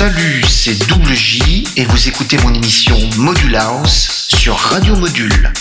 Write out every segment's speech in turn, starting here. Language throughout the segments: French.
Salut, c'est Double J et vous écoutez mon émission Module House sur Radio Module.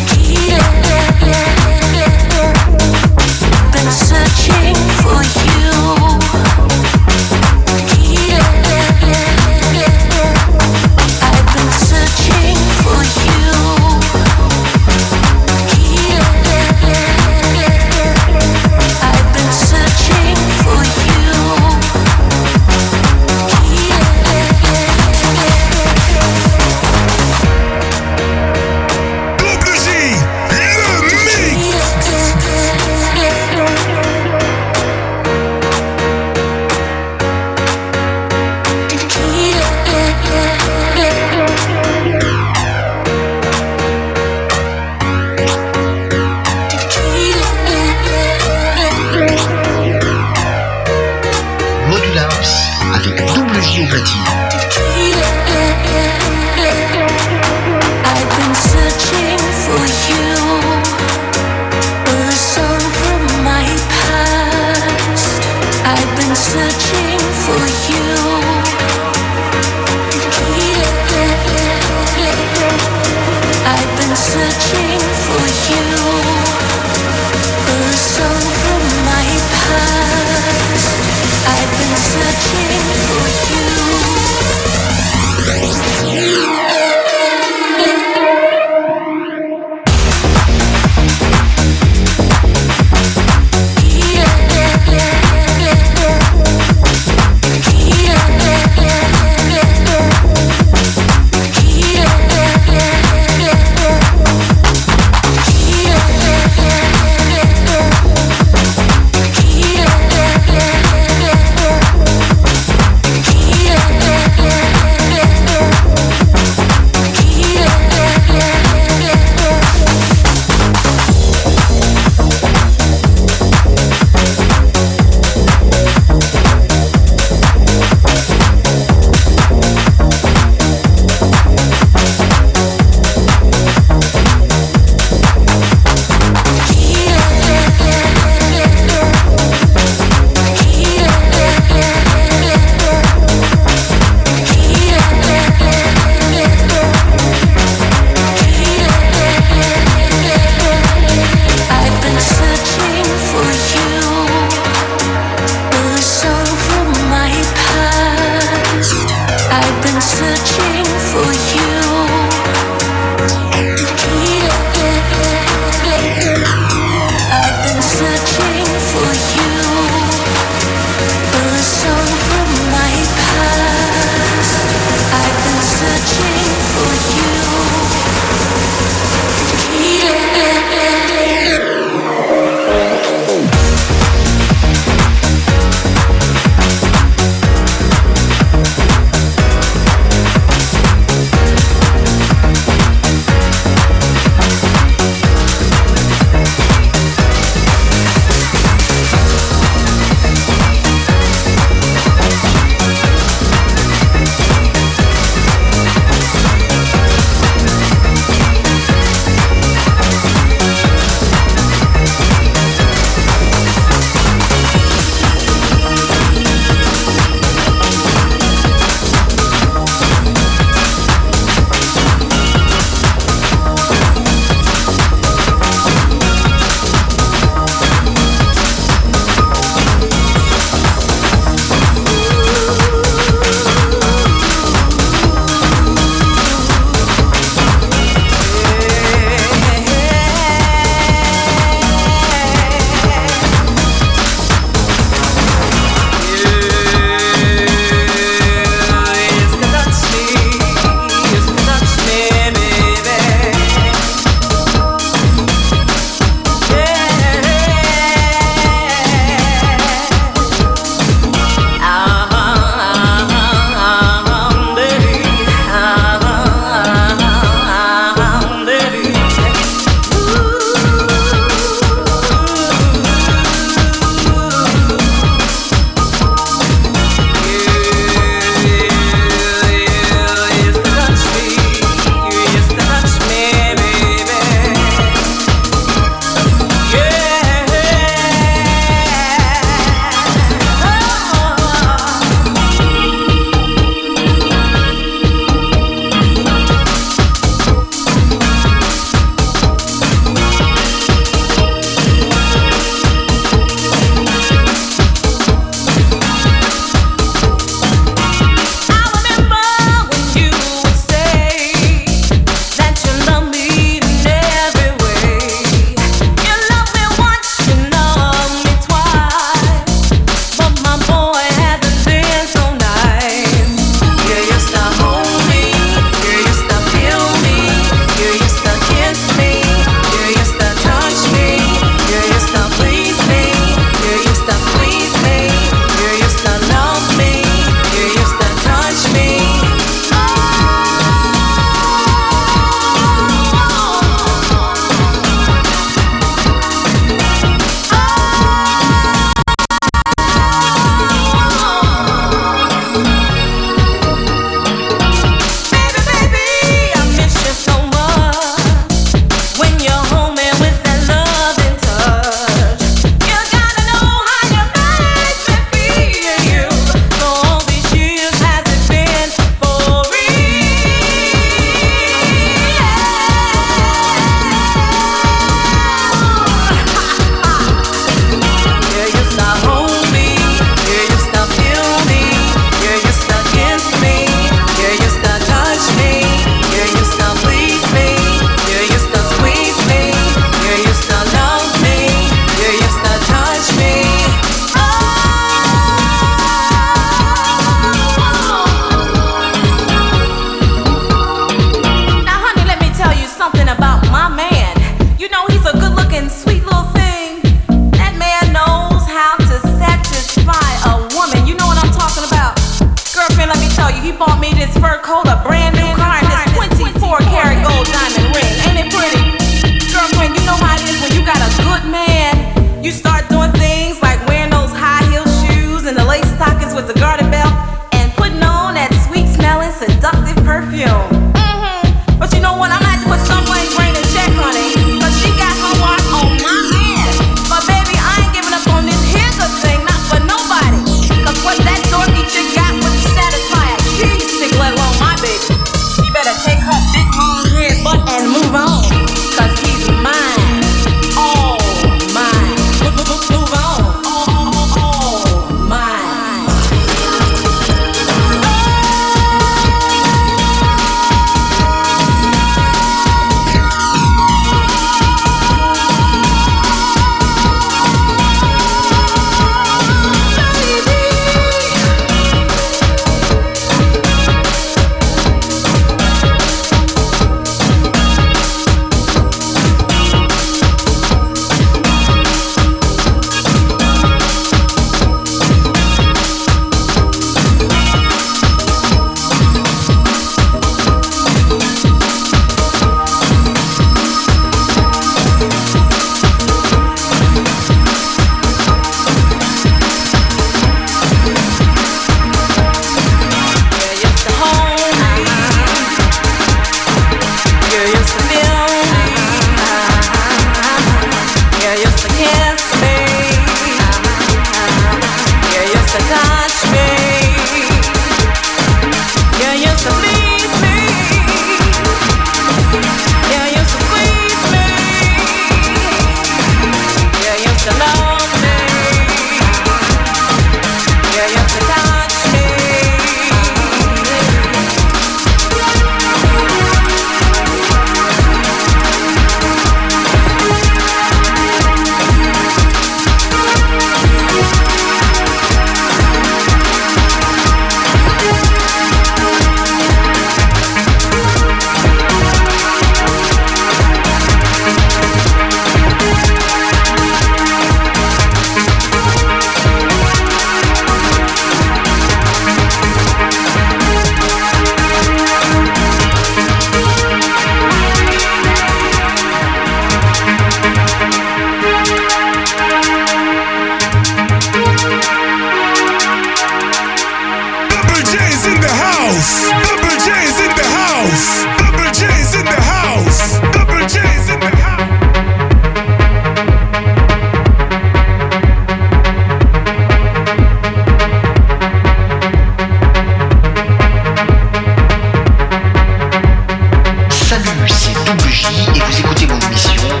seconde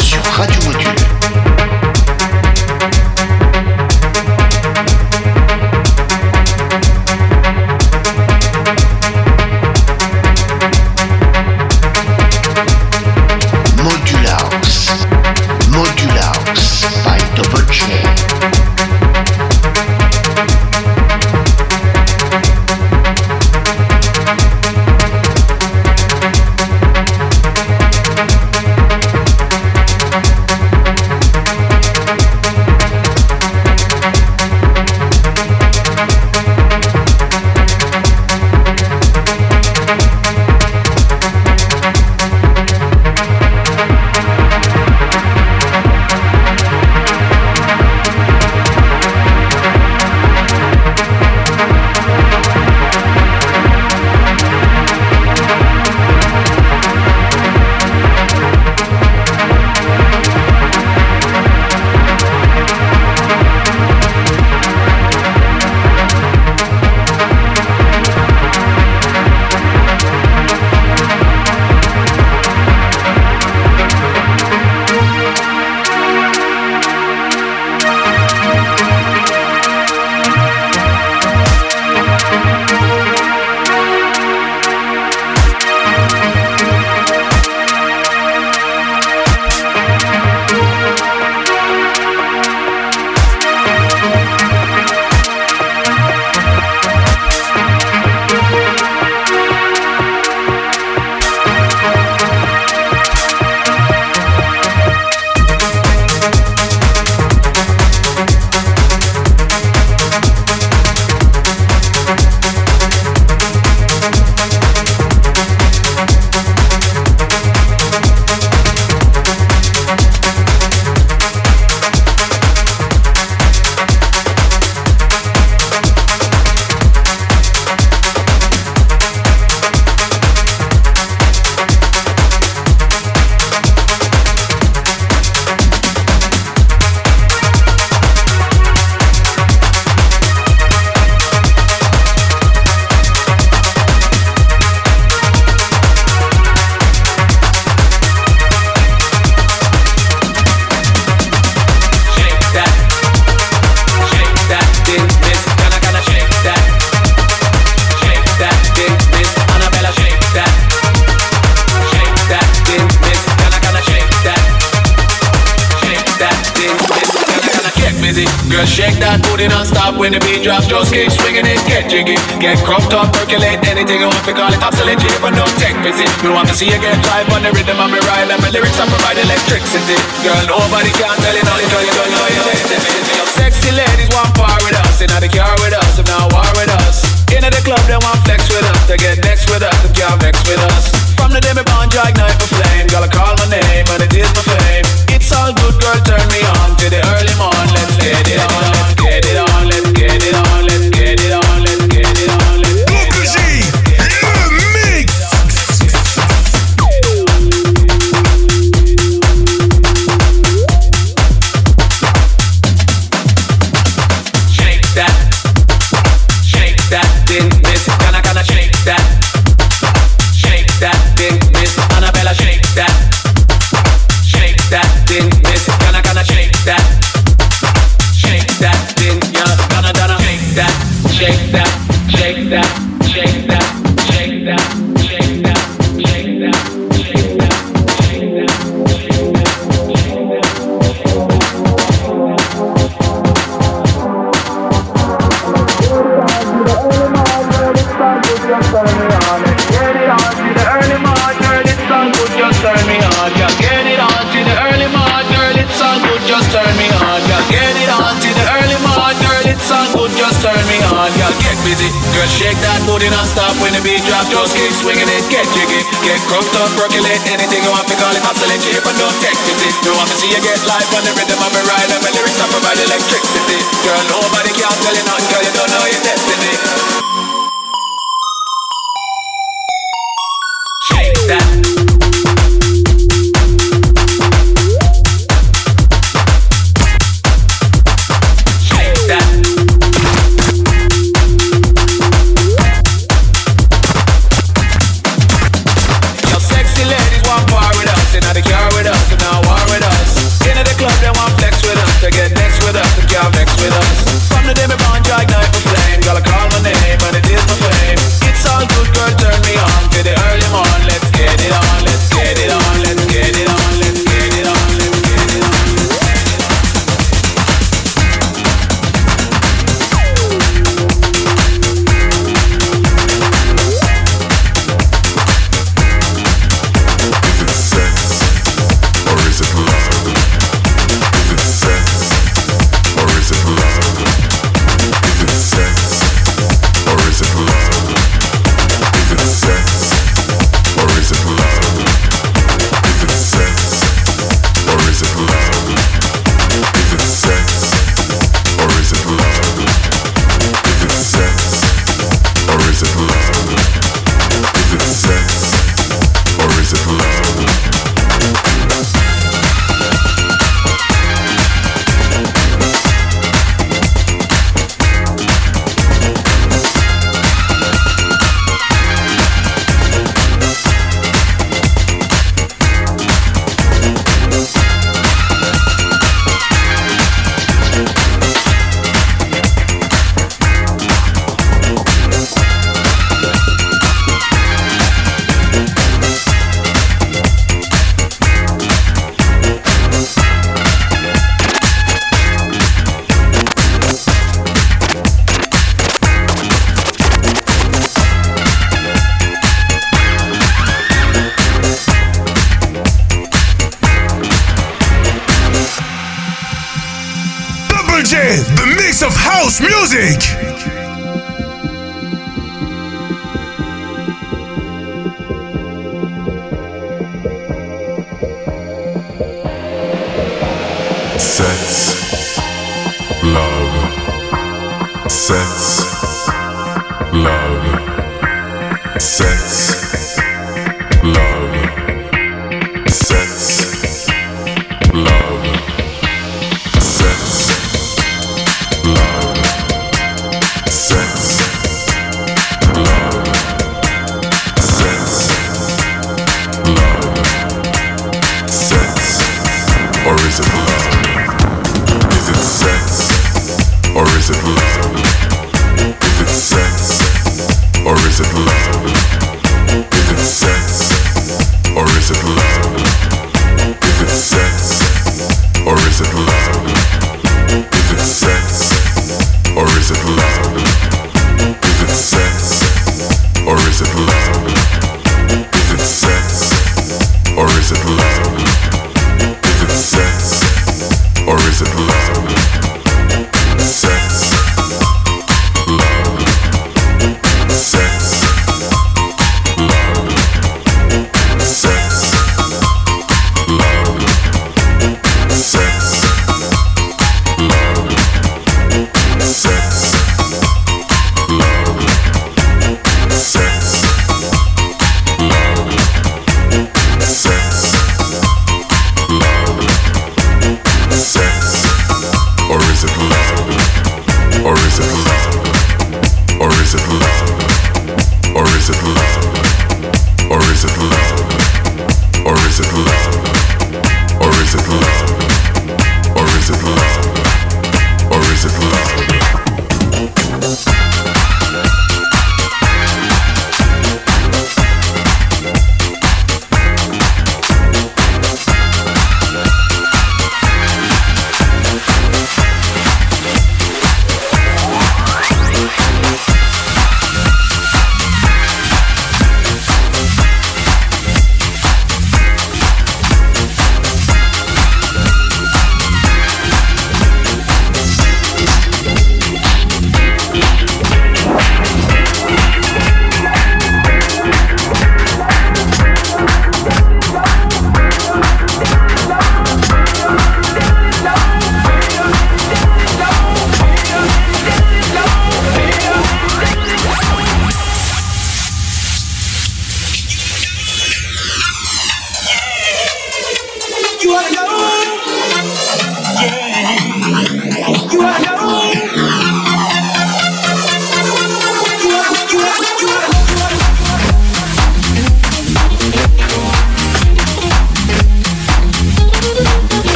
sur Radio Module. See you get drive in Crop top, percolate anything you want.